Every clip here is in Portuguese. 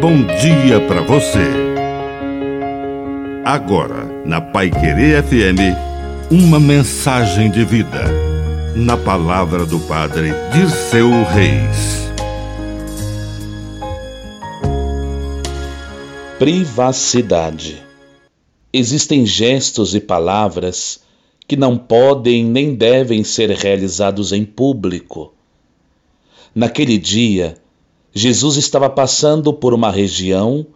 bom dia para você. Agora, na Pai Querer FM, uma mensagem de vida. Na palavra do Padre Dirceu Reis. Privacidade. Existem gestos e palavras que não podem nem devem ser realizados em público. Naquele dia, Jesus estava passando por uma região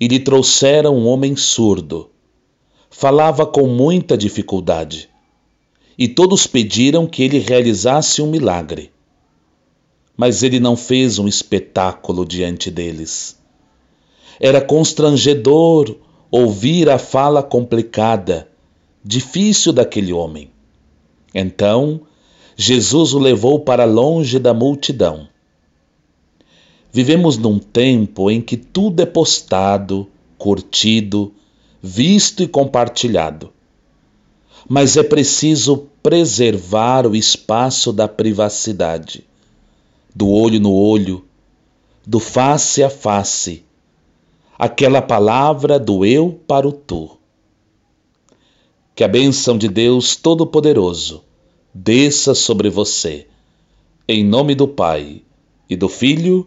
e lhe trouxeram um homem surdo. Falava com muita dificuldade. E todos pediram que ele realizasse um milagre. Mas ele não fez um espetáculo diante deles. Era constrangedor ouvir a fala complicada, difícil daquele homem. Então, Jesus o levou para longe da multidão Vivemos num tempo em que tudo é postado, curtido, visto e compartilhado. Mas é preciso preservar o espaço da privacidade, do olho no olho, do face a face, aquela palavra do eu para o tu. Que a bênção de Deus Todo-Poderoso desça sobre você, em nome do Pai e do Filho